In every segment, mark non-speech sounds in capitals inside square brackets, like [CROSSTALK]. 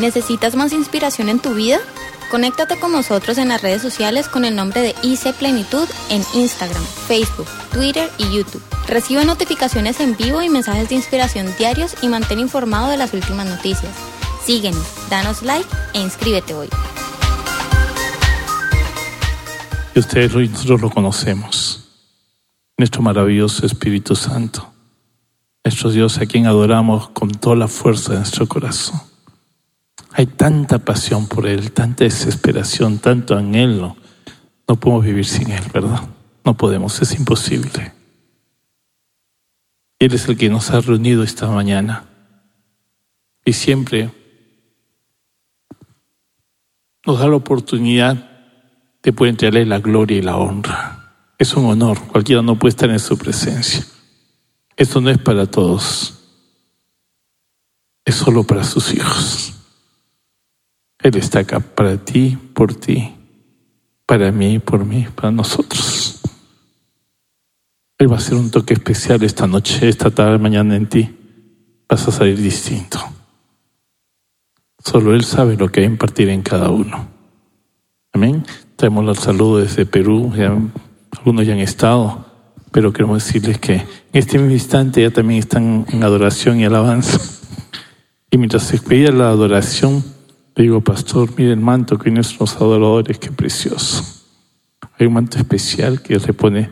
¿Necesitas más inspiración en tu vida? Conéctate con nosotros en las redes sociales con el nombre de IC Plenitud en Instagram, Facebook, Twitter y YouTube. Recibe notificaciones en vivo y mensajes de inspiración diarios y mantén informado de las últimas noticias. Síguenos, danos like e inscríbete hoy. Y ustedes nosotros lo conocemos. Nuestro maravilloso Espíritu Santo. Nuestro Dios a quien adoramos con toda la fuerza de nuestro corazón. Hay tanta pasión por Él, tanta desesperación, tanto anhelo. No podemos vivir sin Él, ¿verdad? No podemos, es imposible. Él es el que nos ha reunido esta mañana. Y siempre nos da la oportunidad de poder entregarle la gloria y la honra. Es un honor, cualquiera no puede estar en su presencia. Esto no es para todos, es solo para sus hijos. Él está acá para ti, por ti, para mí, por mí, para nosotros. Él va a hacer un toque especial esta noche, esta tarde, mañana en ti. Vas a salir distinto. Solo Él sabe lo que hay a impartir en cada uno. Amén. Traemos los saludos desde Perú, algunos ya han estado, pero queremos decirles que en este mismo instante ya también están en adoración y alabanza. Y mientras se expedía la adoración, le digo, pastor, mire el manto que hay nuestros adoradores, qué precioso. Hay un manto especial que repone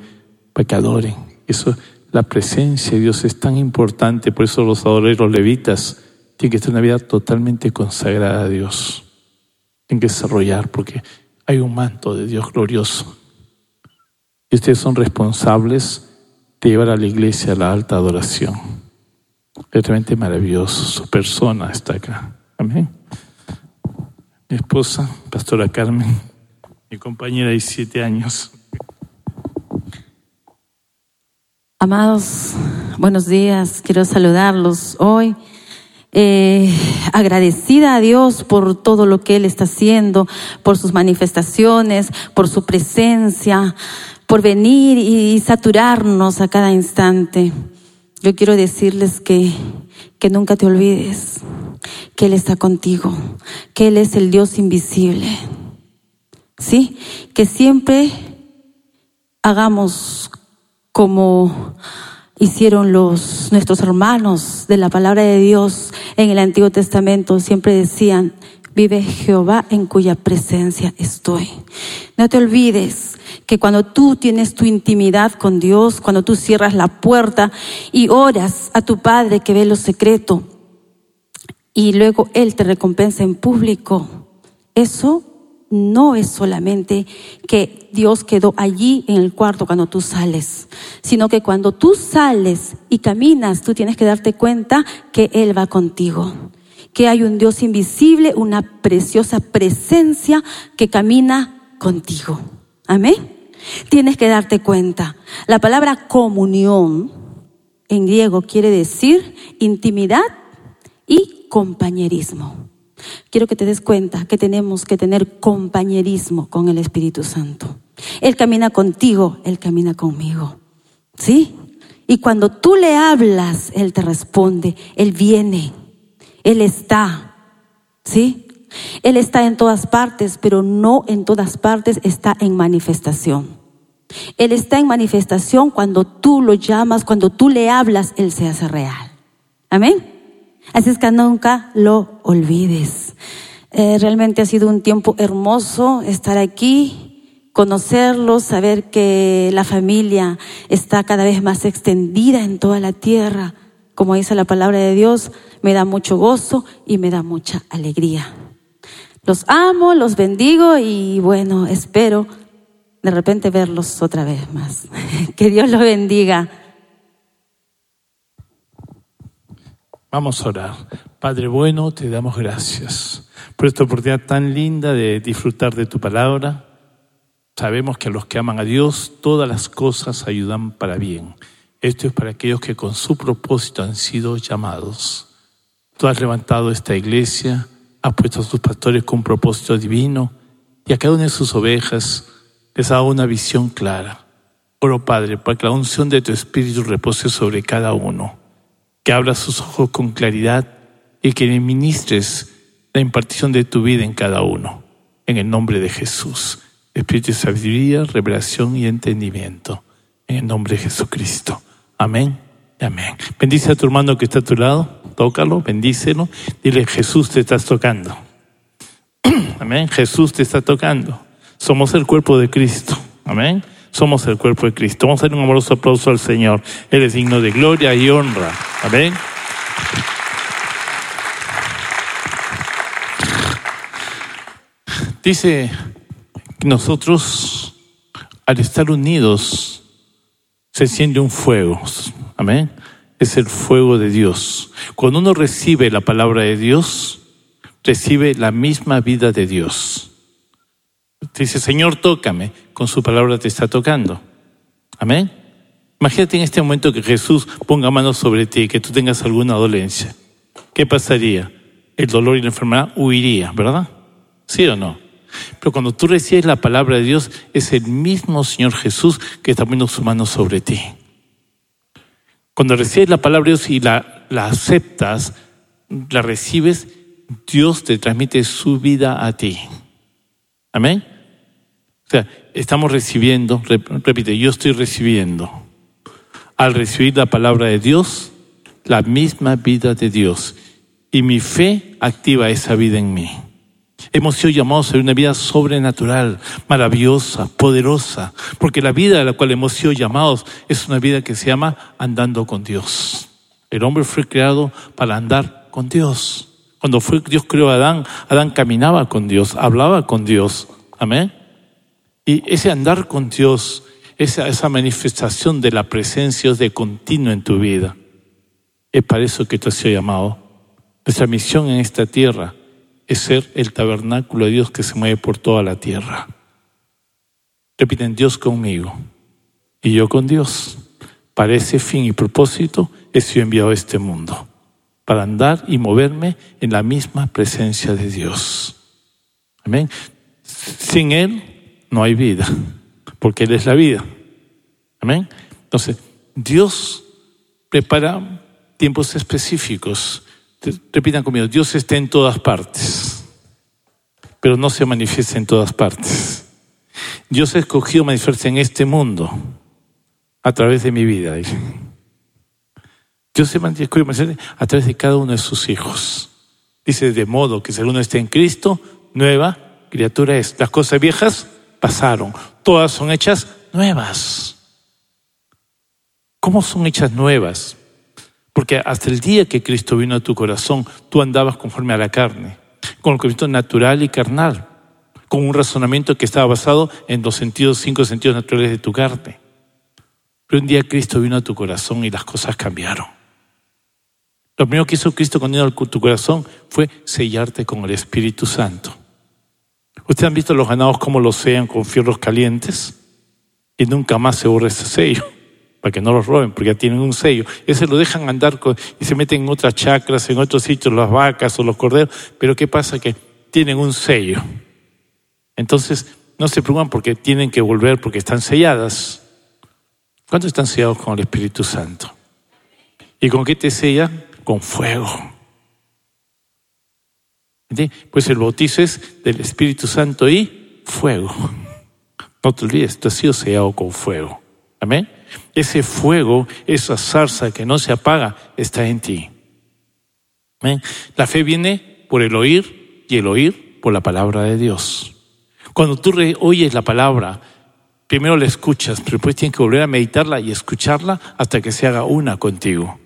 para que adoren. Eso, la presencia de Dios es tan importante, por eso los adoradores, los levitas, tienen que tener una vida totalmente consagrada a Dios. Tienen que desarrollar, porque hay un manto de Dios glorioso. Y ustedes son responsables de llevar a la iglesia a la alta adoración. Es realmente maravilloso. Su persona está acá. Amén mi esposa, Pastora Carmen, mi compañera de siete años. Amados, buenos días, quiero saludarlos hoy. Eh, agradecida a Dios por todo lo que Él está haciendo, por sus manifestaciones, por su presencia, por venir y saturarnos a cada instante. Yo quiero decirles que, que nunca te olvides que Él está contigo, que Él es el Dios invisible. ¿Sí? Que siempre hagamos como hicieron los nuestros hermanos de la palabra de Dios en el Antiguo Testamento, siempre decían, vive Jehová en cuya presencia estoy. No te olvides que cuando tú tienes tu intimidad con Dios, cuando tú cierras la puerta y oras a tu Padre que ve lo secreto, y luego Él te recompensa en público. Eso no es solamente que Dios quedó allí en el cuarto cuando tú sales, sino que cuando tú sales y caminas, tú tienes que darte cuenta que Él va contigo, que hay un Dios invisible, una preciosa presencia que camina contigo. Amén. Tienes que darte cuenta. La palabra comunión en griego quiere decir intimidad y compañerismo. Quiero que te des cuenta que tenemos que tener compañerismo con el Espíritu Santo. Él camina contigo, Él camina conmigo. ¿Sí? Y cuando tú le hablas, Él te responde, Él viene, Él está. ¿Sí? Él está en todas partes, pero no en todas partes está en manifestación. Él está en manifestación cuando tú lo llamas, cuando tú le hablas, Él se hace real. Amén. Así es que nunca lo olvides. Eh, realmente ha sido un tiempo hermoso estar aquí, conocerlos, saber que la familia está cada vez más extendida en toda la tierra. Como dice la palabra de Dios, me da mucho gozo y me da mucha alegría. Los amo, los bendigo y bueno, espero de repente verlos otra vez más. [LAUGHS] que Dios los bendiga. Vamos a orar. Padre bueno, te damos gracias por esta oportunidad tan linda de disfrutar de tu palabra. Sabemos que a los que aman a Dios todas las cosas ayudan para bien. Esto es para aquellos que con su propósito han sido llamados. Tú has levantado esta iglesia, has puesto a sus pastores con un propósito divino y a cada una de sus ovejas les ha dado una visión clara. Oro, Padre, para que la unción de tu Espíritu repose sobre cada uno que abra sus ojos con claridad y que le ministres la impartición de tu vida en cada uno. En el nombre de Jesús. Espíritu de sabiduría, revelación y entendimiento. En el nombre de Jesucristo. Amén. Amén. Bendice a tu hermano que está a tu lado. Tócalo, bendícelo. Dile, Jesús te estás tocando. [CLEARS THROAT] Amén. Jesús te está tocando. Somos el cuerpo de Cristo. Amén. Somos el cuerpo de Cristo. Vamos a dar un amoroso aplauso al Señor. Él es digno de gloria y honra. Amén. Dice que nosotros, al estar unidos, se enciende un fuego. Amén. Es el fuego de Dios. Cuando uno recibe la palabra de Dios, recibe la misma vida de Dios. Dice, Señor, tócame. Con su palabra te está tocando. Amén. Imagínate en este momento que Jesús ponga manos sobre ti y que tú tengas alguna dolencia. ¿Qué pasaría? El dolor y la enfermedad huiría, ¿verdad? ¿Sí o no? Pero cuando tú recibes la palabra de Dios, es el mismo Señor Jesús que está poniendo sus manos sobre ti. Cuando recibes la palabra de Dios y la, la aceptas, la recibes, Dios te transmite su vida a ti. Amén. O sea, estamos recibiendo, repite, yo estoy recibiendo. Al recibir la palabra de Dios, la misma vida de Dios. Y mi fe activa esa vida en mí. Hemos sido llamados a una vida sobrenatural, maravillosa, poderosa, porque la vida a la cual hemos sido llamados es una vida que se llama andando con Dios. El hombre fue creado para andar con Dios. Cuando fue Dios creó a Adán, Adán caminaba con Dios, hablaba con Dios. Amén. Y ese andar con Dios, esa, esa manifestación de la presencia de continuo en tu vida, es para eso que te has sido llamado. Nuestra misión en esta tierra es ser el tabernáculo de Dios que se mueve por toda la tierra. Repiten, Dios conmigo y yo con Dios. Para ese fin y propósito he sido enviado a este mundo, para andar y moverme en la misma presencia de Dios. Amén. Sin Él no hay vida, porque Él es la vida. Amén. Entonces, Dios prepara tiempos específicos Repitan conmigo, Dios está en todas partes, pero no se manifiesta en todas partes. Dios ha escogido manifestarse en este mundo a través de mi vida. Dios se manifestarse a través de cada uno de sus hijos. Dice, de modo que si alguno está en Cristo, nueva criatura es. Las cosas viejas pasaron, todas son hechas nuevas. ¿Cómo son hechas nuevas? Porque hasta el día que Cristo vino a tu corazón, tú andabas conforme a la carne, con el conocimiento natural y carnal, con un razonamiento que estaba basado en los sentidos, cinco sentidos naturales de tu carne. Pero un día Cristo vino a tu corazón y las cosas cambiaron. Lo primero que hizo Cristo con tu corazón fue sellarte con el Espíritu Santo. Ustedes han visto los ganados cómo los sellan con fierros calientes y nunca más se borra ese sello [LAUGHS] para que no los roben, porque ya tienen un sello. Ese lo dejan andar y se meten en otras chacras, en otros sitios, las vacas o los corderos, pero ¿qué pasa? Que tienen un sello. Entonces, no se preocupan porque tienen que volver porque están selladas. ¿Cuántos están sellados con el Espíritu Santo? ¿Y con qué te sellan? Con fuego. Pues el bautizo es del Espíritu Santo y fuego. No te olvides, tú has sido sellado con fuego. Amén. Ese fuego, esa zarza que no se apaga, está en ti. La fe viene por el oír y el oír por la palabra de Dios. Cuando tú oyes la palabra, primero la escuchas, pero después tienes que volver a meditarla y escucharla hasta que se haga una contigo.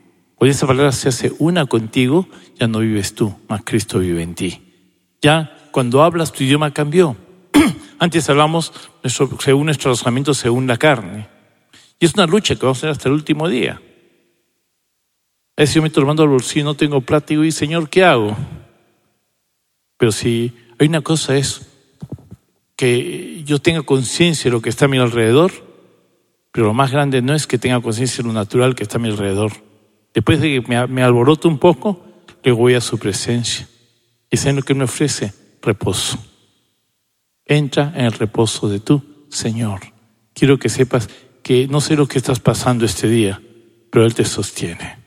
Hoy esa palabra se hace una contigo, ya no vives tú, más Cristo vive en ti. Ya cuando hablas tu idioma cambió. [CLEARS THROAT] Antes hablamos según nuestro razonamiento, según la carne. Y es una lucha que vamos a hacer hasta el último día. A veces yo me estoy tomando al bolsillo, no tengo plata y Señor, ¿qué hago? Pero si hay una cosa es que yo tenga conciencia de lo que está a mi alrededor, pero lo más grande no es que tenga conciencia de lo natural que está a mi alrededor. Después de que me, alboroto un poco, le voy a su presencia. Y es lo que me ofrece reposo. Entra en el reposo de tu Señor. Quiero que sepas que no sé lo que estás pasando este día, pero Él te sostiene.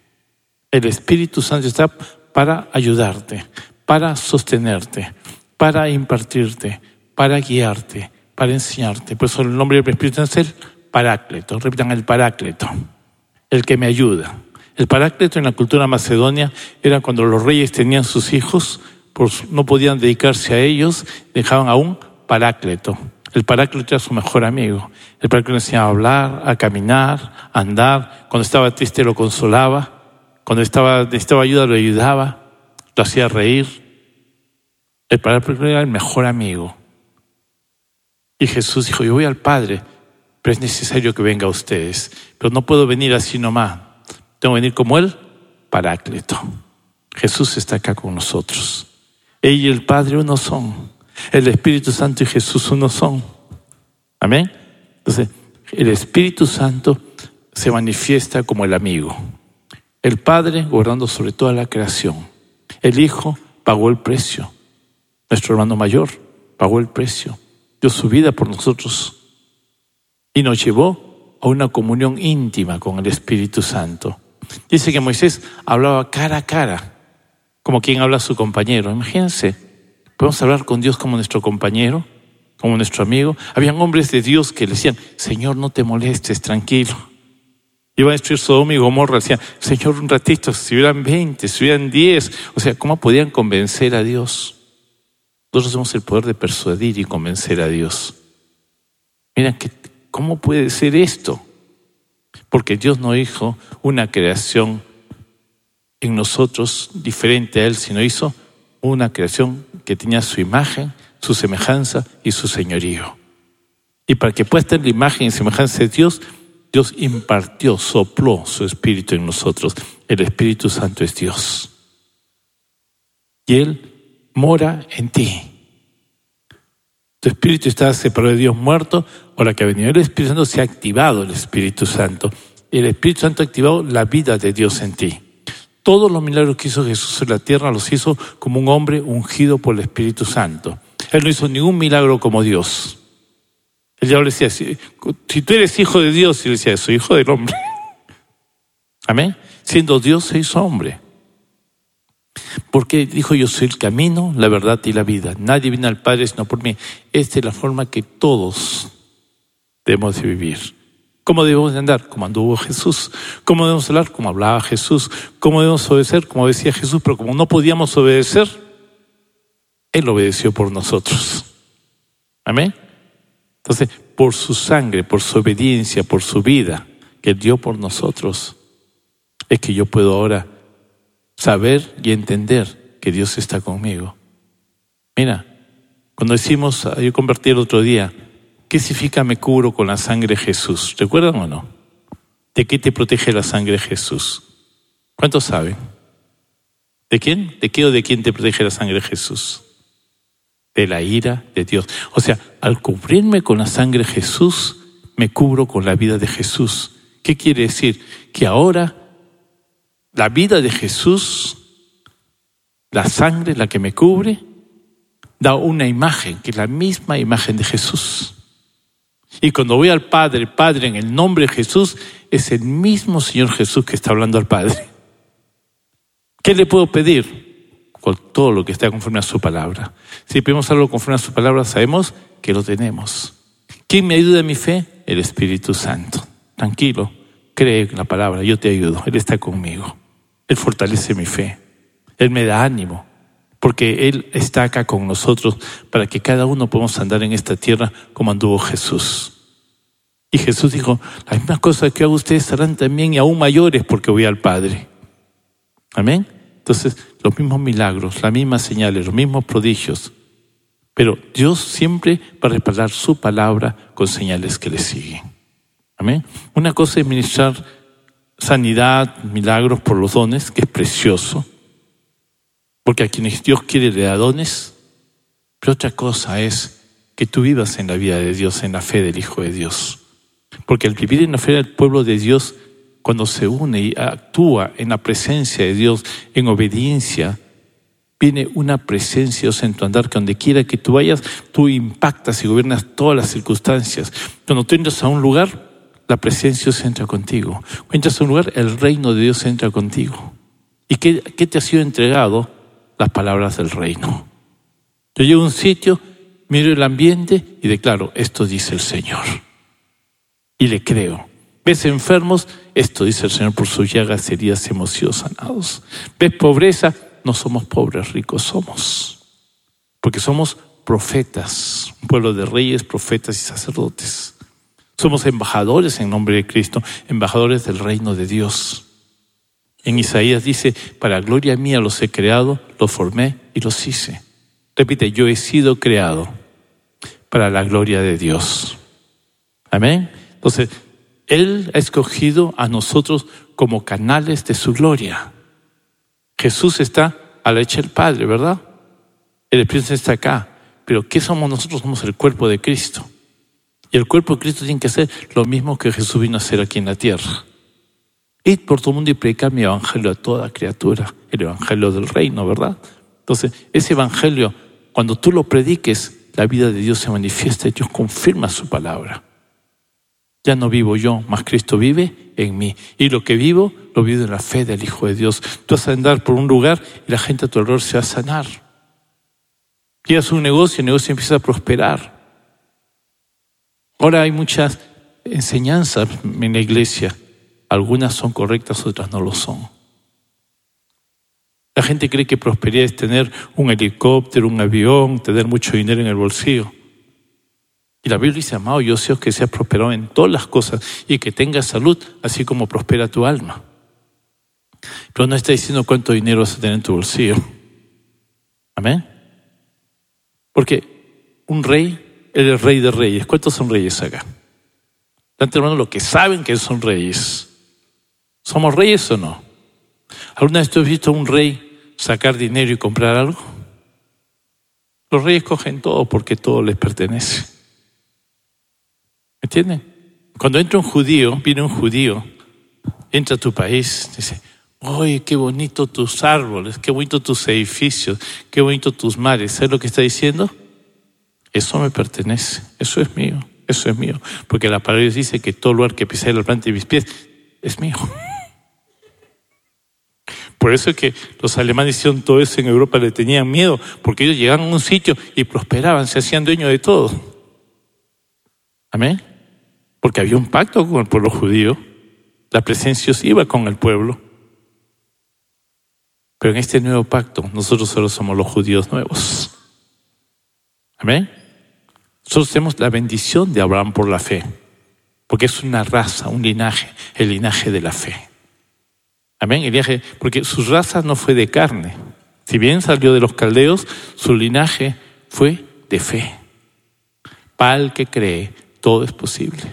El Espíritu Santo está para ayudarte, para sostenerte, para impartirte, para guiarte, para enseñarte. Por eso el nombre del Espíritu Santo es el Paráclito. Repitan el Paráclito, el que me ayuda. El Paráclito en la cultura macedonia era cuando los reyes tenían sus hijos, no podían dedicarse a ellos, dejaban a un Paráclito. El Paráclito era su mejor amigo. El Paráclito le enseñaba a hablar, a caminar, a andar. Cuando estaba triste lo consolaba. Cuando estaba, necesitaba ayuda lo ayudaba. Lo hacía reír. El Paráclito era el mejor amigo. Y Jesús dijo, yo voy al Padre, pero es necesario que venga a ustedes. Pero no puedo venir así nomás. Tengo venir como Él, Paráclito. Jesús está acá con nosotros. Él y el Padre uno son. El Espíritu Santo y Jesús uno son. Amén. Entonces, el Espíritu Santo se manifiesta como el amigo. El Padre gobernando sobre toda la creación. El Hijo pagó el precio. Nuestro hermano mayor pagó el precio dio su vida por nosotros y nos llevó a una comunión íntima con el Espíritu Santo. Dice que Moisés hablaba cara a cara, como quien habla a su compañero. Imagínense, podemos hablar con Dios como nuestro compañero, como nuestro amigo. Habían hombres de Dios que le decían, Señor, no te molestes, tranquilo. Iba a destruir Sodoma y Gomorra, decían, Señor, un ratito, si hubieran 20, si hubieran 10. O sea, ¿cómo podían convencer a Dios? Nosotros tenemos el poder de persuadir y convencer a Dios. Mira, ¿cómo puede ser esto? Porque Dios no hizo una creación en nosotros diferente a Él, sino hizo una creación que tenía su imagen, su semejanza y su señorío. Y para que pueda tener la imagen y semejanza de Dios, Dios impartió, sopló su espíritu en nosotros. El Espíritu Santo es Dios. Y Él mora en ti. Tu espíritu está separado de Dios muerto, ahora que ha venido el Espíritu Santo, se ha activado el Espíritu Santo. El Espíritu Santo ha activado la vida de Dios en ti. Todos los milagros que hizo Jesús en la tierra los hizo como un hombre ungido por el Espíritu Santo. Él no hizo ningún milagro como Dios. El diablo decía, si, tú eres hijo de Dios, y él decía, soy hijo del hombre. [LAUGHS] Amén. Siendo Dios se hizo hombre. Porque dijo, yo soy el camino, la verdad y la vida. Nadie viene al Padre sino por mí. Esta es la forma que todos debemos de vivir. ¿Cómo debemos de andar? Como anduvo Jesús. ¿Cómo debemos hablar? Como hablaba Jesús. ¿Cómo debemos obedecer? Como decía Jesús. Pero como no podíamos obedecer, Él obedeció por nosotros. Amén. Entonces, por su sangre, por su obediencia, por su vida que dio por nosotros, es que yo puedo ahora saber y entender que Dios está conmigo. Mira, cuando decimos, yo convertí el otro día, ¿qué significa me cubro con la sangre de Jesús? ¿Recuerdan o no? ¿De qué te protege la sangre de Jesús? ¿Cuántos saben? ¿De quién? ¿De qué o de quién te protege la sangre de Jesús? De la ira de Dios. O sea, al cubrirme con la sangre de Jesús, me cubro con la vida de Jesús. ¿Qué quiere decir? Que ahora la vida de Jesús, la sangre, la que me cubre, da una imagen, que es la misma imagen de Jesús. Y cuando voy al Padre, Padre en el nombre de Jesús, es el mismo Señor Jesús que está hablando al Padre. ¿Qué le puedo pedir? Con todo lo que está conforme a su palabra. Si pedimos algo conforme a su palabra, sabemos que lo tenemos. ¿Quién me ayuda en mi fe? El Espíritu Santo. Tranquilo, cree en la palabra, yo te ayudo, Él está conmigo. Él fortalece mi fe. Él me da ánimo, porque Él está acá con nosotros para que cada uno podamos andar en esta tierra como anduvo Jesús. Y Jesús dijo, las mismas cosas que hago ustedes serán también y aún mayores porque voy al Padre. Amén. Entonces, los mismos milagros, las mismas señales, los mismos prodigios. Pero Dios siempre va a respaldar su palabra con señales que le siguen. Amén. Una cosa es ministrar sanidad, milagros por los dones, que es precioso, porque a quienes Dios quiere le da dones, pero otra cosa es que tú vivas en la vida de Dios, en la fe del Hijo de Dios. Porque al vivir en la fe del pueblo de Dios, cuando se une y actúa en la presencia de Dios, en obediencia, viene una presencia en tu andar que donde quiera que tú vayas, tú impactas y gobiernas todas las circunstancias. Cuando tú entras a un lugar, la presencia se entra contigo. Cuando entras a un lugar, el reino de Dios entra contigo. ¿Y qué, qué te ha sido entregado? las palabras del reino. Yo llego a un sitio, miro el ambiente y declaro, esto dice el Señor. Y le creo. ¿Ves enfermos? Esto dice el Señor, por sus llagas heridas hemos sido sanados. ¿Ves pobreza? No somos pobres, ricos somos. Porque somos profetas, un pueblo de reyes, profetas y sacerdotes. Somos embajadores en nombre de Cristo, embajadores del reino de Dios. En Isaías dice, para gloria mía los he creado, los formé y los hice. Repite, yo he sido creado para la gloria de Dios. Amén. Entonces, Él ha escogido a nosotros como canales de su gloria. Jesús está a la hecha del Padre, ¿verdad? El Espíritu está acá. Pero ¿qué somos nosotros? Somos el cuerpo de Cristo. Y el cuerpo de Cristo tiene que hacer lo mismo que Jesús vino a hacer aquí en la tierra. Id por todo el mundo y predicar mi evangelio a toda criatura, el evangelio del reino, ¿verdad? Entonces, ese evangelio, cuando tú lo prediques, la vida de Dios se manifiesta y Dios confirma su palabra. Ya no vivo yo, más Cristo vive en mí. Y lo que vivo, lo vivo en la fe del Hijo de Dios. Tú vas a andar por un lugar y la gente a tu alrededor se va a sanar. Quieres un negocio, el negocio empieza a prosperar. Ahora hay muchas enseñanzas en la iglesia. Algunas son correctas, otras no lo son. La gente cree que prosperidad es tener un helicóptero, un avión, tener mucho dinero en el bolsillo. Y la Biblia dice, amado, yo sé que seas prosperado en todas las cosas y que tengas salud, así como prospera tu alma. Pero no está diciendo cuánto dinero vas a tener en tu bolsillo. Amén. Porque un rey, él es rey de reyes. ¿Cuántos son reyes acá? Tanto hermano, lo que saben que son reyes. ¿Somos reyes o no? ¿Alguna vez tú has visto a un rey sacar dinero y comprar algo? Los reyes cogen todo porque todo les pertenece. ¿Me entienden? Cuando entra un judío, viene un judío, entra a tu país, dice, ¡ay, qué bonito tus árboles, qué bonito tus edificios, qué bonito tus mares! ¿Sabes lo que está diciendo? Eso me pertenece, eso es mío, eso es mío. Porque la palabra dice que todo lugar que pisé la planta de mis pies es mío. Por eso es que los alemanes hicieron todo eso en Europa, le tenían miedo, porque ellos llegaban a un sitio y prosperaban, se hacían dueños de todo. Amén. Porque había un pacto con el pueblo judío, la presencia iba con el pueblo. Pero en este nuevo pacto, nosotros solo somos los judíos nuevos. Amén. Nosotros tenemos la bendición de Abraham por la fe, porque es una raza, un linaje, el linaje de la fe. Amén. El linaje, porque su raza no fue de carne. Si bien salió de los caldeos, su linaje fue de fe. Para el que cree, todo es posible.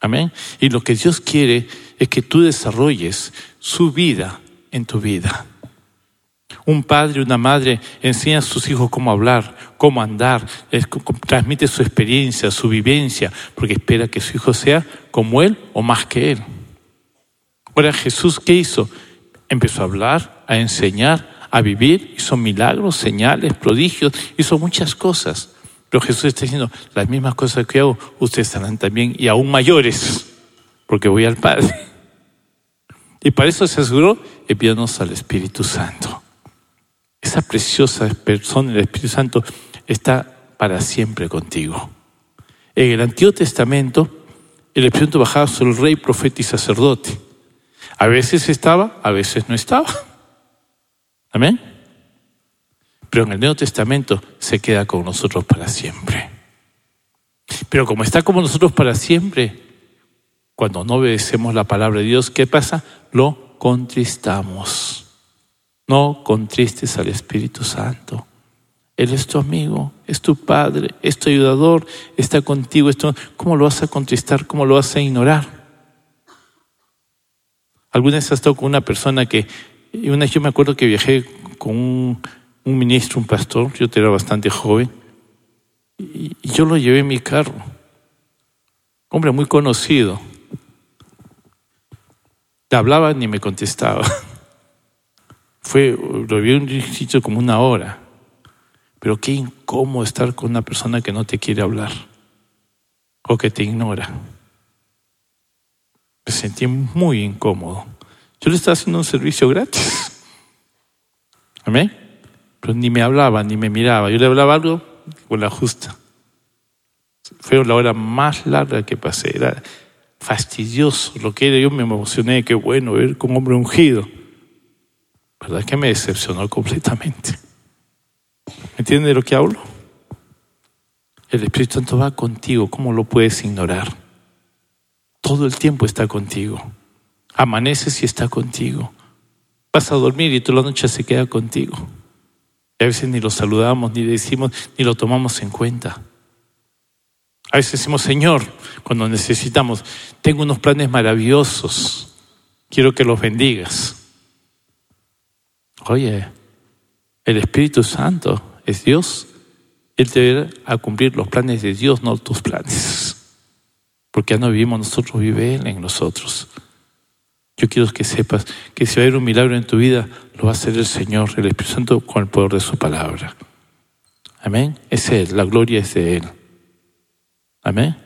Amén. Y lo que Dios quiere es que tú desarrolles su vida en tu vida. Un padre, una madre enseña a sus hijos cómo hablar, cómo andar, transmite su experiencia, su vivencia, porque espera que su hijo sea como él o más que él. Ahora Jesús, ¿qué hizo? Empezó a hablar, a enseñar, a vivir, hizo milagros, señales, prodigios, hizo muchas cosas. Pero Jesús está diciendo, las mismas cosas que hago, ustedes harán también y aún mayores, porque voy al Padre. Y para eso se aseguró enviarnos al Espíritu Santo. Esa preciosa persona, el Espíritu Santo, está para siempre contigo. En el Antiguo Testamento, el Espíritu Santo bajaba sobre el rey, profeta y sacerdote. A veces estaba, a veces no estaba. Amén. Pero en el Nuevo Testamento se queda con nosotros para siempre. Pero como está con nosotros para siempre, cuando no obedecemos la palabra de Dios, ¿qué pasa? Lo contristamos. No contristes al Espíritu Santo. Él es tu amigo, es tu padre, es tu ayudador, está contigo. ¿Cómo lo vas a contristar? ¿Cómo lo vas a ignorar? Alguna vez has estado con una persona que, una vez yo me acuerdo que viajé con un, ministro, un pastor, yo era bastante joven, y, yo lo llevé en mi carro. Hombre muy conocido. Le hablaba ni me contestaba. [LAUGHS] Fue, lo un sitio como una hora. Pero qué incómodo estar con una persona que no te quiere hablar o que te ignora. Me sentí muy incómodo. Yo le estaba haciendo un servicio gratis. Amén. pero ni me hablaba, ni me miraba. Yo le hablaba algo con la justa. Fue la hora más larga que pasé. Era fastidioso lo que era. Yo me emocioné, qué bueno ver con un hombre ungido. ¿Verdad que me decepcionó completamente? ¿Me entiende de lo que hablo? El Espíritu Santo va contigo, ¿cómo lo puedes ignorar? Todo el tiempo está contigo. Amaneces y está contigo. Vas a dormir y toda la noche se queda contigo. Y a veces ni lo saludamos, ni decimos, ni lo tomamos en cuenta. A veces decimos, Señor, cuando necesitamos, tengo unos planes maravillosos, quiero que los bendigas. Oye, el Espíritu Santo es Dios. Él te va a cumplir los planes de Dios, no tus planes. Porque ya no vivimos nosotros, vive Él en nosotros. Yo quiero que sepas que si va a haber un milagro en tu vida, lo va a hacer el Señor, el Espíritu Santo, con el poder de su palabra. Amén. Es Él, la gloria es de Él. Amén.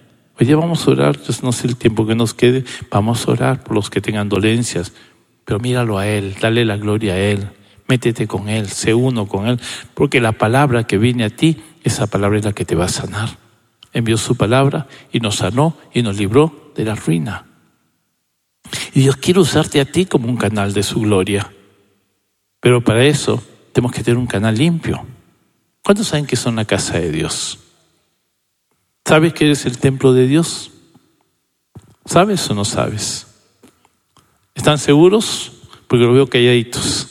Hoy día vamos a orar, yo no sé el tiempo que nos quede, vamos a orar por los que tengan dolencias, pero míralo a Él, dale la gloria a Él, métete con Él, sé uno con Él, porque la palabra que viene a ti, esa palabra es la que te va a sanar. Envió su palabra y nos sanó y nos libró de la ruina. Y Dios quiere usarte a ti como un canal de su gloria. Pero para eso tenemos que tener un canal limpio. ¿Cuántos saben que son la casa de Dios? ¿Sabes que eres el templo de Dios? ¿Sabes o no sabes? ¿Están seguros? Porque lo veo calladitos.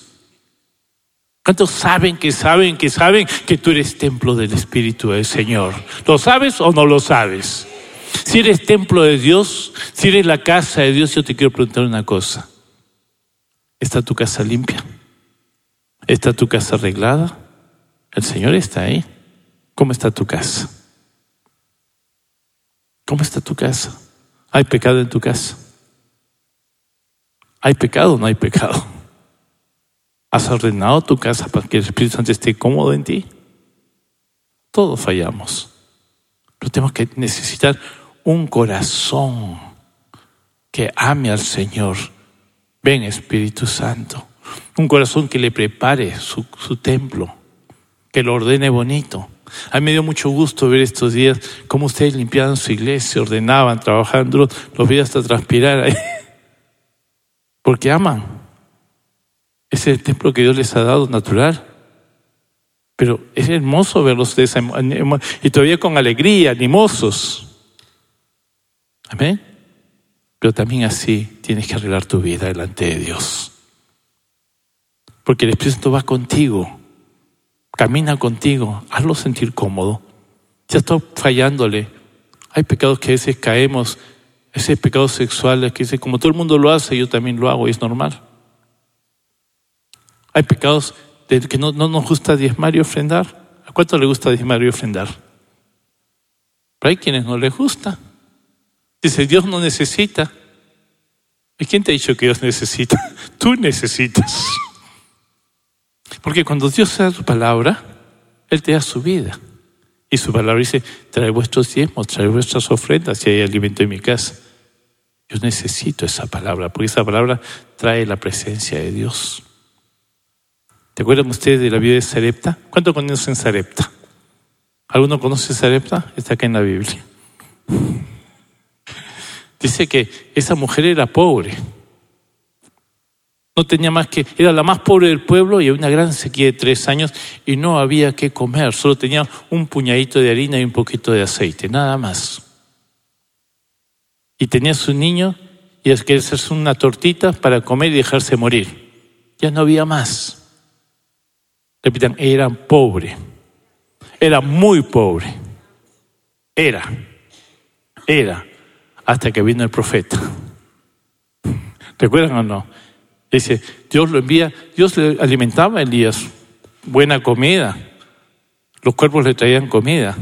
¿Cuántos saben que saben que saben que tú eres templo del Espíritu del Señor? ¿Lo sabes o no lo sabes? Si eres templo de Dios, si eres la casa de Dios, yo te quiero preguntar una cosa. ¿Está tu casa limpia? ¿Está tu casa arreglada? El Señor está ahí. ¿Cómo está tu casa? ¿Cómo está tu casa? ¿Hay pecado en tu casa? ¿Hay pecado o no hay pecado? ¿Has ordenado tu casa para que el Espíritu Santo esté cómodo en ti? Todos fallamos. Pero tenemos que necesitar un corazón que ame al Señor. Ven Espíritu Santo. Un corazón que le prepare su, su templo, que lo ordene bonito. A mí me dio mucho gusto ver estos días cómo ustedes limpiaban su iglesia, ordenaban, trabajaban duro, los vi hasta transpirar ahí. [LAUGHS] Porque aman. Es el templo que Dios les ha dado natural. Pero es hermoso verlos de esa, y todavía con alegría, animosos. Amén. Pero también así tienes que arreglar tu vida delante de Dios. Porque el Espíritu Santo va contigo, camina contigo, hazlo sentir cómodo. Ya está fallándole. Hay pecados que a veces caemos, ese pecado sexual que dice, como todo el mundo lo hace, yo también lo hago y es normal. Hay pecados de que no, no nos gusta diezmar y ofrendar. ¿A cuánto le gusta diezmar y ofrendar? Pero hay quienes no les gusta. Dice, Dios no necesita. ¿Y quién te ha dicho que Dios necesita? [LAUGHS] Tú necesitas. Porque cuando Dios da su palabra, Él te da su vida. Y su palabra dice, trae vuestros diezmos, trae vuestras ofrendas y hay alimento en mi casa. Yo necesito esa palabra, porque esa palabra trae la presencia de Dios. ¿Te acuerdan ustedes de la vida de Sarepta? ¿Cuánto conocen Sarepta? ¿Alguno conoce Sarepta? Está acá en la Biblia. Dice que esa mujer era pobre. No tenía más que, era la más pobre del pueblo y había una gran sequía de tres años y no había que comer, solo tenía un puñadito de harina y un poquito de aceite, nada más. Y tenía su niño y es que hacerse una tortita para comer y dejarse morir. Ya no había más. Repitan, era pobre. Era muy pobre. Era. Era. Hasta que vino el profeta. ¿Recuerdan o no? Dice, Dios lo envía, Dios le alimentaba a Elías buena comida. Los cuerpos le traían comida.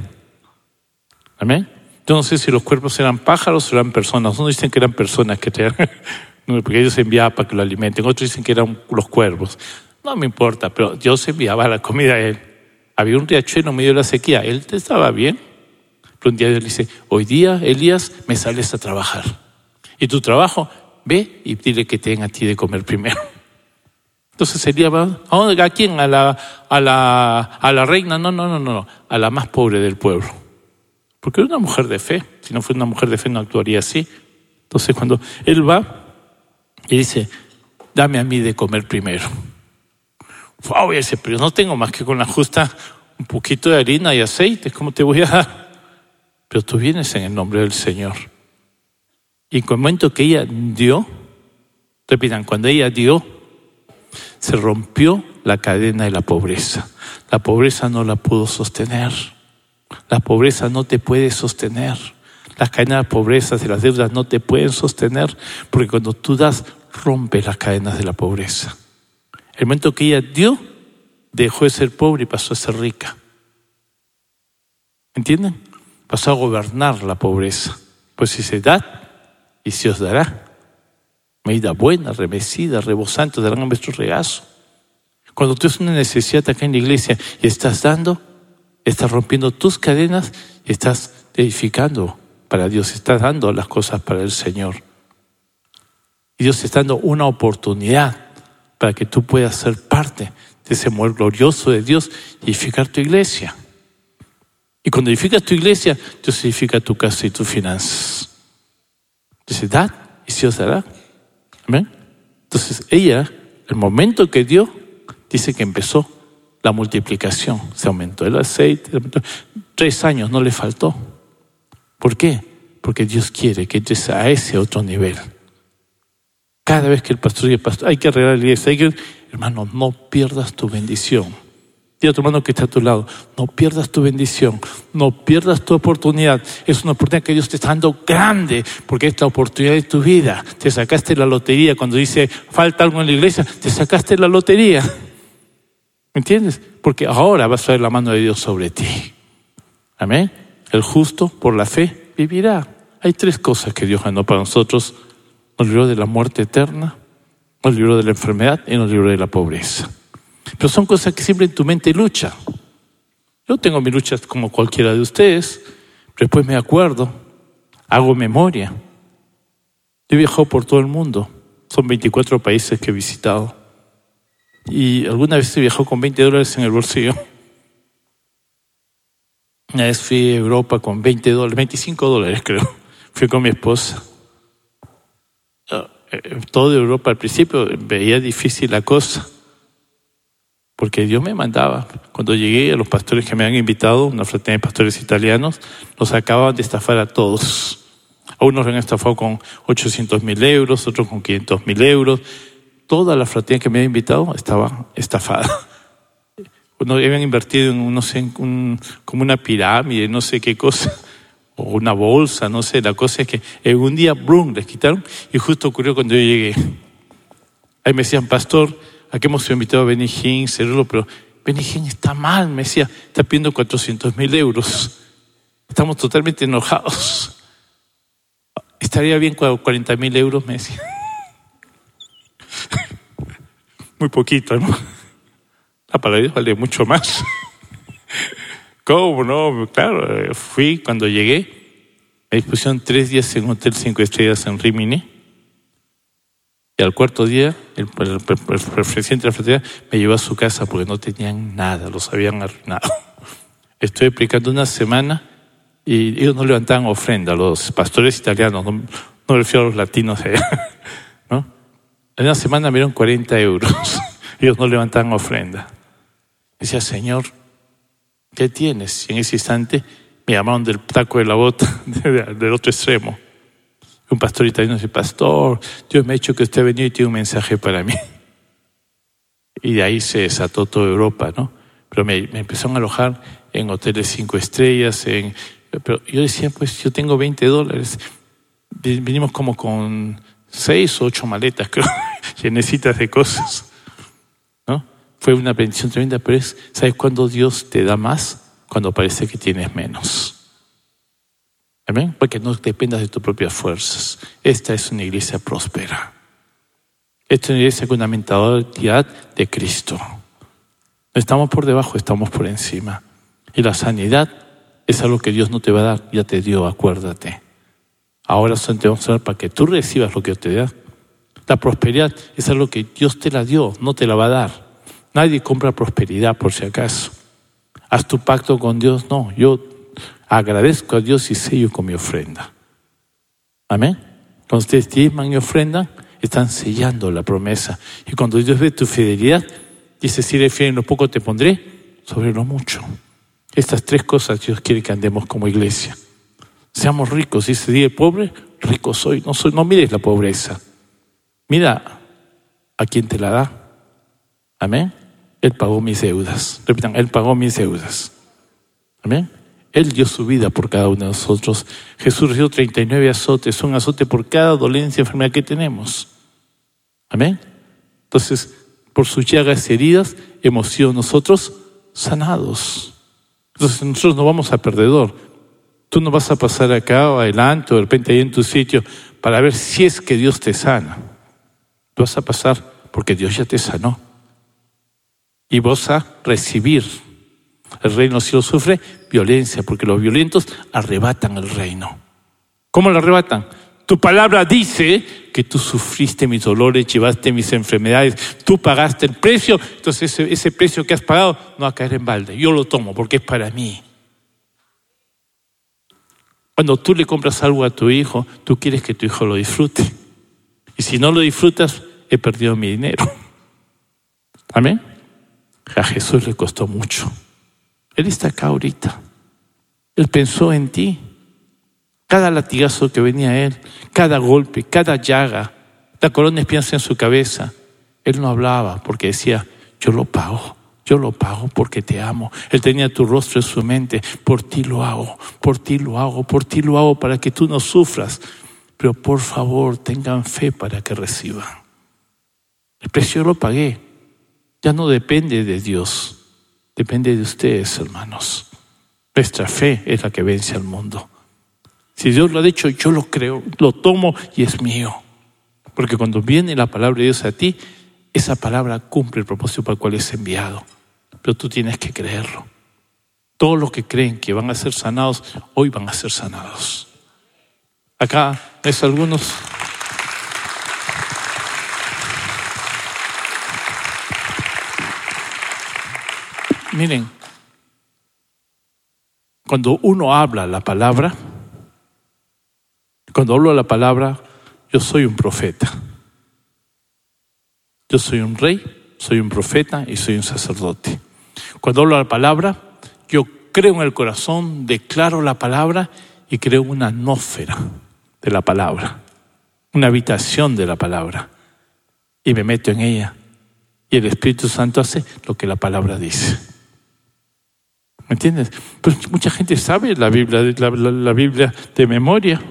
Amén. Yo no sé si los cuerpos eran pájaros o eran personas. Unos dicen que eran personas que traían, [LAUGHS] porque ellos enviaban para que lo alimenten. Otros dicen que eran los cuervos. No me importa, pero Dios enviaba la comida a él. Había un riachuelo en medio de la sequía. Él estaba bien. Pero un día Dios le dice, hoy día, Elías, me sales a trabajar. Y tu trabajo, ve y dile que te den a ti de comer primero. [LAUGHS] Entonces sería, ¿a quién? ¿A la, a, la, a la reina? No, no, no, no, a la más pobre del pueblo. Porque era una mujer de fe. Si no fuera una mujer de fe no actuaría así. Entonces cuando él va y dice, dame a mí de comer primero. Wow, y dice, pero no tengo más que con la justa un poquito de harina y aceite, ¿cómo te voy a dar? Pero tú vienes en el nombre del Señor. Y en el momento que ella dio, repitan, cuando ella dio, se rompió la cadena de la pobreza. La pobreza no la pudo sostener. La pobreza no te puede sostener. Las cadenas de pobreza de las deudas no te pueden sostener porque cuando tú das, rompe las cadenas de la pobreza. El momento que ella dio, dejó de ser pobre y pasó a ser rica. ¿Entienden? Pasó a gobernar la pobreza. Pues si se da, y se os dará. Medida buena, remecida, rebosante, darán a vuestro regazo. Cuando tú tienes una necesidad acá en la iglesia y estás dando, estás rompiendo tus cadenas y estás edificando para Dios, estás dando las cosas para el Señor. Y Dios está dando una oportunidad para que tú puedas ser parte de ese amor glorioso de Dios y edificar tu iglesia. Y cuando edificas tu iglesia, Dios edifica tu casa y tus finanzas. Dice, dad y se os dará. ¿Amén? Entonces ella, el momento que dio, dice que empezó la multiplicación. Se aumentó el aceite, tres años no le faltó. ¿Por qué? Porque Dios quiere que entres a ese otro nivel. Cada vez que el pastor dice, pastor, hay que arreglar la iglesia, que... hermano, no pierdas tu bendición. Dile a tu hermano que está a tu lado, no pierdas tu bendición, no pierdas tu oportunidad. Es una oportunidad que Dios te está dando grande, porque es la oportunidad de tu vida. Te sacaste la lotería. Cuando dice falta algo en la iglesia, te sacaste la lotería. ¿Me entiendes? Porque ahora vas a ver la mano de Dios sobre ti. Amén. El justo por la fe vivirá. Hay tres cosas que Dios ganó para nosotros. Nos libró de la muerte eterna, nos libró de la enfermedad y nos libró de la pobreza. Pero son cosas que siempre en tu mente lucha. Yo tengo mis luchas como cualquiera de ustedes, pero después me acuerdo, hago memoria. Yo he viajado por todo el mundo, son 24 países que he visitado. Y alguna vez he viajado con 20 dólares en el bolsillo. Una vez fui a Europa con 20 dólares, 25 dólares creo. Fui con mi esposa. Eh, todo Europa al principio veía difícil la cosa porque Dios me mandaba. Cuando llegué a los pastores que me han invitado, una fraternidad de pastores italianos, los acababan de estafar a todos. A unos han estafado con 800 mil euros, otros con 500 mil euros. Toda la fraternidad que me había invitado estaba estafada. [LAUGHS] Uno habían invertido en, no sé, como una pirámide, no sé qué cosa, una bolsa, no sé. La cosa es que en un día, brum, les quitaron y justo ocurrió cuando yo llegué. Ahí me decían, pastor, Aquí hemos sido invitados a Benny Hinn, pero Benny Hinn está mal, me decía, está pidiendo 400 mil euros. Estamos totalmente enojados. Estaría bien 40 mil euros, me decía. [LAUGHS] Muy poquito, ¿no? La para Dios vale mucho más. ¿Cómo no? Claro, fui cuando llegué. Me pusieron tres días en un hotel cinco estrellas en Rimini. Y al cuarto día, el, presidente de la fraternidad me llevó a su casa porque no tenían nada, los habían arruinado. [LAUGHS] Estoy explicando una semana y ellos no levantaban ofrenda, los pastores italianos, no, no refiero a los latinos [LAUGHS] ¿no? En una semana me dieron 40 euros, [LAUGHS] ellos no levantaban ofrenda. Decía, Señor, ¿qué tienes? Y en ese instante me llamaron del taco de la bota, [LAUGHS] del otro extremo. Un pastor italiano dice, pastor, Dios me ha dicho que usted ha venido y tiene un mensaje para mí. [LAUGHS] Y de ahí se desató toda Europa, ¿no? Pero me, empezaron a alojar en hoteles cinco estrellas, en, pero yo decía, pues yo tengo 20 dólares. Vinimos como con seis o ocho maletas, [LAUGHS] creo, llenecitas de cosas. Fue una bendición tremenda, pero es, ¿sabes cuándo Dios te da más? Cuando parece que tienes menos. Amén. Porque no dependas de tus propias fuerzas. Esta es una iglesia próspera. Esta es una iglesia con una mentalidad de Cristo. No estamos por debajo, estamos por encima. Y la sanidad es algo que Dios no te va a dar, ya te dio, acuérdate. Ahora te vamos a dar para que tú recibas lo que te da. La prosperidad es algo que Dios te la dio, no te la va a dar. Nadie compra prosperidad por si acaso. Haz tu pacto con Dios. No, yo agradezco a Dios y sello con mi ofrenda. Amén. Cuando ustedes diezman y ofrendan, están sellando la promesa. Y cuando Dios ve tu fidelidad, dice, si eres fiel en lo poco te pondré, sobre lo mucho. Estas tres cosas Dios quiere que andemos como iglesia. Seamos ricos. Si se dice pobre, rico soy. No, soy, no mires la pobreza. Mira a quien te la da. Amén. Él pagó mis deudas. Repitan, Él pagó mis deudas. Amén. Él dio su vida por cada uno de nosotros. Jesús recibió 39 azotes, un azote por cada dolencia, enfermedad que tenemos. Amén. Entonces, por sus llagas y heridas hemos sido nosotros sanados. Entonces, nosotros no vamos a perdedor. Tú no vas a pasar acá o adelante o de repente ahí en tu sitio para ver si es que Dios te sana. Tú vas a pasar porque Dios ya te sanó. Y vas a recibir. El reino si lo sufre violencia, porque los violentos arrebatan el reino. ¿Cómo lo arrebatan? Tu palabra dice que tú sufriste mis dolores, llevaste mis enfermedades, tú pagaste el precio, entonces ese, precio que has pagado no va a caer en balde. Yo lo tomo porque es para mí. Cuando tú le compras algo a tu hijo, tú quieres que tu hijo lo disfrute. Y si no lo disfrutas, he perdido mi dinero. Amén. A Jesús le costó mucho. Él está acá ahorita. Él pensó en ti. Cada latigazo que venía a él, cada golpe, cada llaga, la corona piensa en su cabeza. Él no hablaba porque decía, yo lo pago, yo lo pago porque te amo. Él tenía tu rostro en su mente, por ti lo hago, por ti lo hago, por ti lo hago para que tú no sufras. Pero por favor, tengan fe para que reciban. El precio lo pagué. Ya no depende de Dios, depende de ustedes, hermanos. Nuestra fe es la que vence al mundo. Si Dios lo ha dicho, yo lo creo, lo tomo y es mío. Porque cuando viene la palabra de Dios a ti, esa palabra cumple el propósito para el cual es enviado. Pero tú tienes que creerlo. Todos los que creen que van a ser sanados, hoy van a ser sanados. Acá es algunos. Miren, cuando uno habla la palabra, cuando hablo la palabra, yo soy un profeta. Yo soy un rey, soy un profeta y soy un sacerdote. Cuando hablo la palabra, yo creo en el corazón, declaro la palabra y creo una atmósfera de la palabra, una habitación de la palabra. Y me meto en ella. Y el Espíritu Santo hace lo que la palabra dice. ¿Me entiendes? Pues mucha gente sabe la Biblia, la, Biblia de memoria.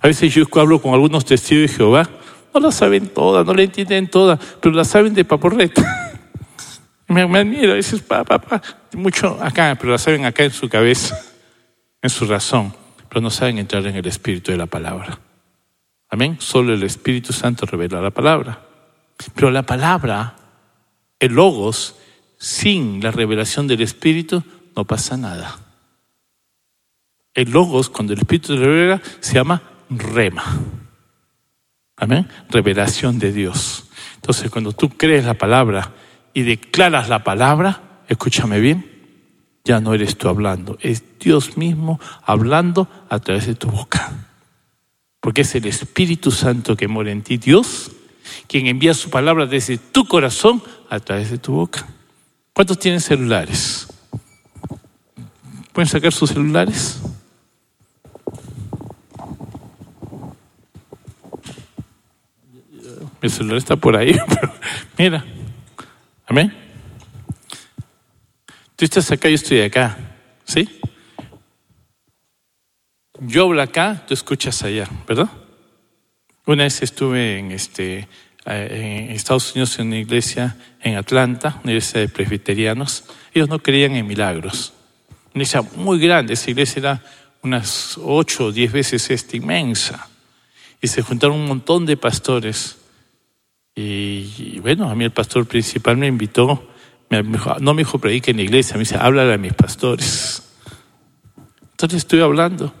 A veces yo hablo con algunos testigos de Jehová, no la saben toda, no la entienden toda, pero la saben de paporreta. [LAUGHS] Me, me admiro, a veces, pa, pa, pa, mucho acá, pero la saben acá en su cabeza, en su razón, pero no saben entrar en el espíritu de la palabra. Amén. Solo el Espíritu Santo revela la palabra. Pero la palabra, el logos, sin la revelación del Espíritu, no pasa nada. El logos, cuando el Espíritu revela, se llama rema. Amén. Revelación de Dios. Entonces, cuando tú crees la palabra y declaras la palabra, escúchame bien, ya no eres tú hablando, es Dios mismo hablando a través de tu boca. Porque es el Espíritu Santo que mora en ti, Dios, quien envía su palabra desde tu corazón a través de tu boca. ¿Cuántos tienen celulares? ¿Pueden sacar sus celulares? Mi celular está por ahí, [LAUGHS] pero mira. Amén. Tú estás acá, yo estoy acá. ¿Sí? Yo hablo acá, tú escuchas allá, ¿verdad? Una vez estuve en, este, en Estados Unidos en una iglesia en Atlanta, una iglesia de presbiterianos. Ellos no creían en milagros. Una iglesia muy grande, esa iglesia era unas ocho o diez veces esta inmensa. Y se juntaron un montón de pastores. Y, bueno, a mí el pastor principal me invitó, me, dijo, no me dijo predique en la iglesia, me dice, háblale a mis pastores. Entonces estoy hablando,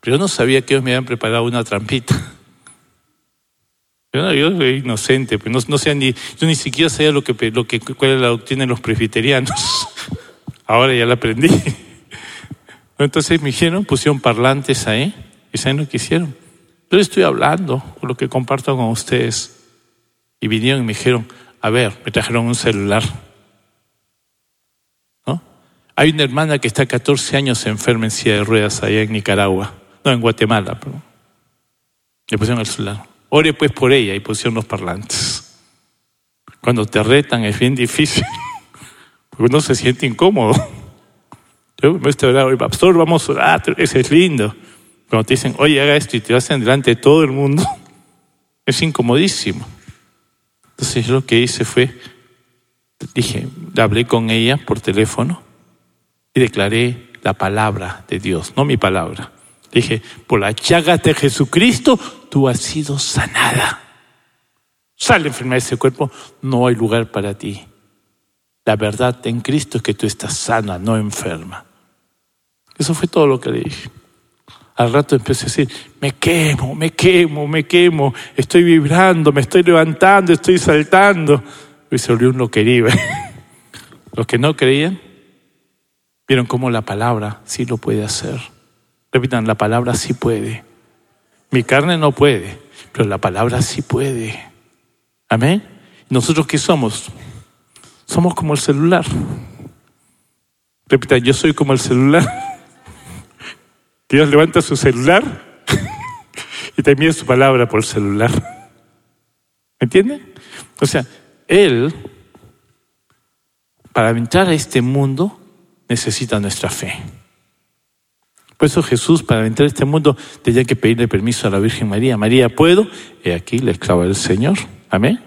pero yo no sabía que ellos me habían preparado una trampita. Yo, yo soy inocente, pues no, no sé ni, yo ni siquiera sabía lo que, lo que, cuál era la doctrina de los presbiterianos. Ahora ya la aprendí. [LAUGHS] Entonces me dijeron, pusieron parlantes ahí, y ¿saben lo que hicieron? Estoy hablando, con lo que comparto con ustedes. Y vinieron y me dijeron, a ver, me trajeron un celular. ¿No? Hay una hermana que está 14 años enferma en silla de ruedas allá en Nicaragua, no, en Guatemala, pero le pusieron el celular. Ore pues por ella y pusieron los parlantes. Cuando te retan es bien difícil, [LAUGHS] porque uno se siente incómodo. [LAUGHS] Yo me estoy orando, pastor, vamos a orar, es lindo. Cuando te dicen, oye, haga esto y te hacen delante de todo el mundo, [LAUGHS] es incomodísimo. Entonces lo que hice fue, dije, hablé con ella por teléfono y declaré la palabra de Dios, no mi palabra. Dije, por la llaga de Jesucristo, tú has sido sanada. Sale enfermedad de ese cuerpo, no hay lugar para ti. La verdad en Cristo es que tú estás sana, no enferma. Eso fue todo lo que le dije. Al rato empecé a decir, me quemo, me quemo, me quemo, estoy vibrando, me estoy levantando, estoy saltando. Y se volvió un loquerío. [LAUGHS] Los que no creían, vieron cómo la palabra sí lo puede hacer. Repitan, la palabra sí puede. Mi carne no puede, pero la palabra sí puede. Amén. ¿Nosotros qué somos? Somos como el celular. Repitan, yo soy como el celular. [LAUGHS] Dios levanta su celular [LAUGHS] y te su palabra por celular. ¿Me entienden? O sea, Él, para entrar a este mundo, necesita nuestra fe. Por eso Jesús, para entrar a este mundo, tenía que pedirle permiso a la Virgen María. María, ¿puedo? He aquí la esclava del Señor. Amén.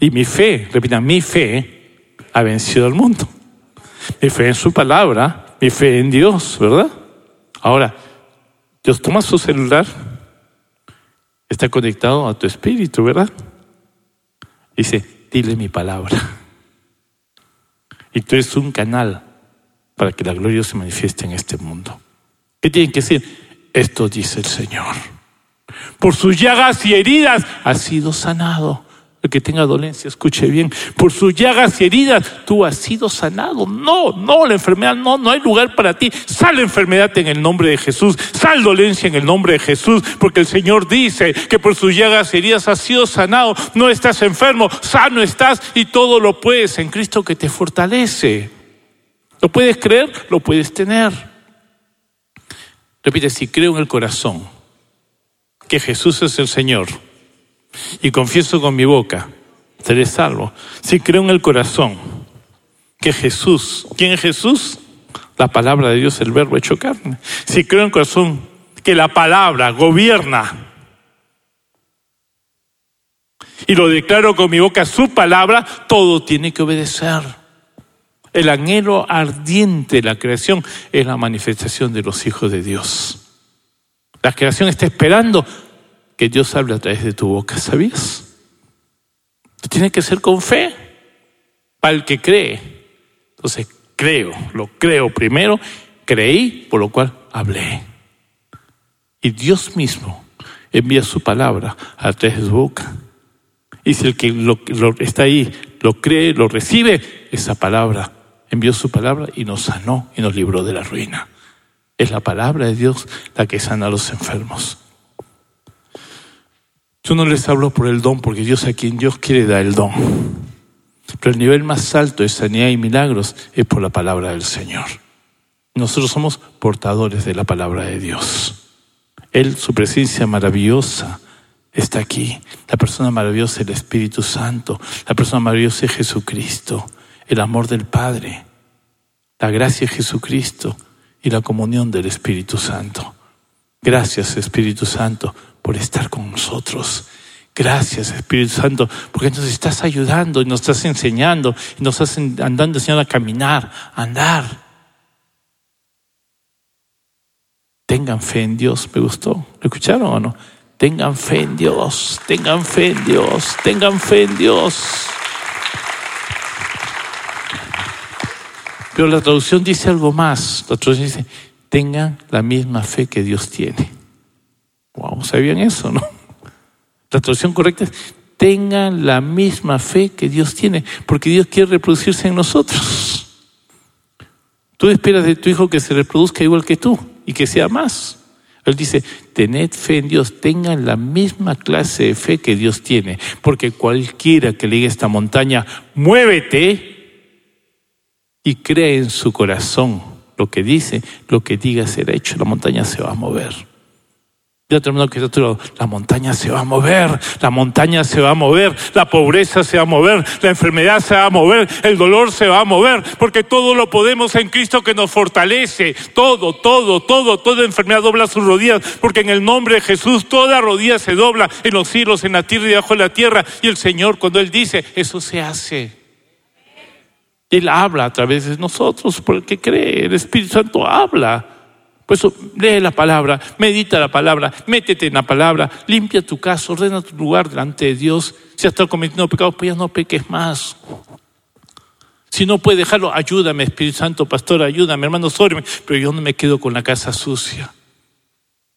Y mi fe, repitan, mi fe ha vencido al mundo. Mi fe en su palabra, mi fe en Dios, ¿verdad? Ahora, Dios toma su celular, está conectado a tu espíritu, ¿verdad? Dice, dile mi palabra. Y tú eres un canal para que la gloria se manifieste en este mundo. ¿Qué tienen que decir? Esto dice el Señor. Por sus llagas y heridas ha sido sanado. El que tenga dolencia, escuche bien. Por sus llagas y heridas, tú has sido sanado. No, no, la enfermedad no, no hay lugar para ti. Sal enfermedad en el nombre de Jesús. Sal dolencia en el nombre de Jesús. Porque el Señor dice que por sus llagas y heridas has sido sanado. No estás enfermo, sano estás y todo lo puedes en Cristo que te fortalece. ¿Lo puedes creer? Lo puedes tener. Repite, si creo en el corazón que Jesús es el Señor y confieso con mi boca, seré salvo. Si creo en el corazón que Jesús, ¿quién es Jesús? La palabra de Dios, el verbo hecho carne. Si creo en el corazón que la palabra gobierna y lo declaro con mi boca, su palabra, todo tiene que obedecer. El anhelo ardiente de la creación es la manifestación de los hijos de Dios. La creación está esperando que Dios hable a través de tu boca, ¿sabías? Tiene que ser con fe para el que cree. Entonces, creo, lo creo primero, creí, por lo cual hablé. Y Dios mismo envía su palabra a través de su boca. Y si el que lo, lo, está ahí lo cree, lo recibe, esa palabra envió su palabra y nos sanó y nos libró de la ruina. Es la palabra de Dios la que sana a los enfermos. Yo no les hablo por el don, porque Dios a quien Dios quiere da el don. Pero el nivel más alto de sanidad y milagros es por la palabra del Señor. Nosotros somos portadores de la palabra de Dios. Él, su presencia maravillosa, está aquí. La persona maravillosa es el Espíritu Santo. La persona maravillosa es Jesucristo. El amor del Padre. La gracia de Jesucristo y la comunión del Espíritu Santo. Gracias, Espíritu Santo, por estar con nosotros. Gracias, Espíritu Santo, porque nos estás ayudando y nos estás enseñando y nos estás andando a caminar, a andar. Tengan fe en Dios, me gustó. ¿Lo escucharon o no? Tengan fe en Dios, tengan fe en Dios, tengan fe en Dios. Pero la traducción dice algo más. La traducción dice, tengan la misma fe que Dios tiene. Wow, ¿sabían eso, no? La traducción correcta es, tengan la misma fe que Dios tiene, porque Dios quiere reproducirse en nosotros. Tú esperas de tu hijo que se reproduzca igual que tú y que sea más. Él dice, tened fe en Dios, tengan la misma clase de fe que Dios tiene, porque cualquiera que le esta montaña, muévete y cree en su corazón lo que dice, lo que diga será hecho, la montaña se va a mover. Ya otro que la montaña se va a mover, la montaña se va a mover, la pobreza se va a mover, la enfermedad se va a mover, el dolor se va a mover, porque todo lo podemos en Cristo que nos fortalece. Todo, todo, todo, toda enfermedad dobla sus rodillas, porque en el nombre de Jesús toda rodilla se dobla en los cielos, en la tierra y debajo de la tierra. Y el Señor, cuando Él dice, eso se hace. Él habla a través de nosotros, porque cree, el Espíritu Santo habla. Por eso lee la palabra, medita la palabra, métete en la palabra, limpia tu casa, ordena tu lugar delante de Dios. Si has estado cometiendo pecados, pues ya no peques más. Si no puedes dejarlo, ayúdame, Espíritu Santo, pastor, ayúdame, hermano, sóreme. Pero yo no me quedo con la casa sucia.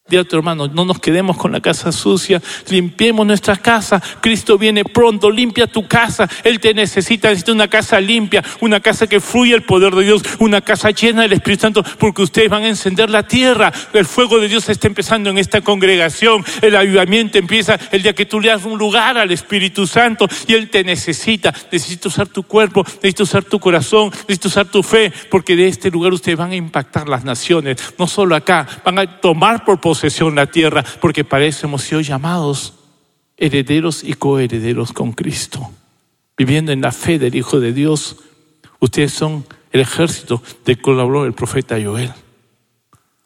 Dile a tu hermano, no nos quedemos con la casa sucia, limpiemos nuestra casa. Cristo viene pronto, limpia tu casa. Él te necesita, necesita una casa limpia, una casa que fluya el poder de Dios, una casa llena del Espíritu Santo, porque ustedes van a encender la tierra. El fuego de Dios está empezando en esta congregación. El avivamiento empieza el día que tú le das un lugar al Espíritu Santo y Él te necesita. Necesita usar tu cuerpo, necesita usar tu corazón, necesita usar tu fe, porque de este lugar ustedes van a impactar las naciones. No solo acá, van a tomar por posesión la tierra, porque para eso llamados herederos y coherederos con Cristo, viviendo en la fe del Hijo de Dios. Ustedes son el ejército del cual habló el profeta Joel.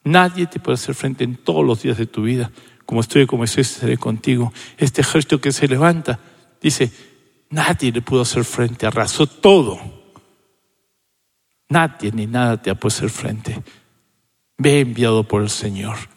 Nadie te puede hacer frente en todos los días de tu vida. Como estoy, como estoy, estaré contigo. Este ejército que se levanta, dice, nadie le pudo hacer frente, arrasó todo. Nadie ni nada te ha podido hacer frente. Ve enviado por el Señor.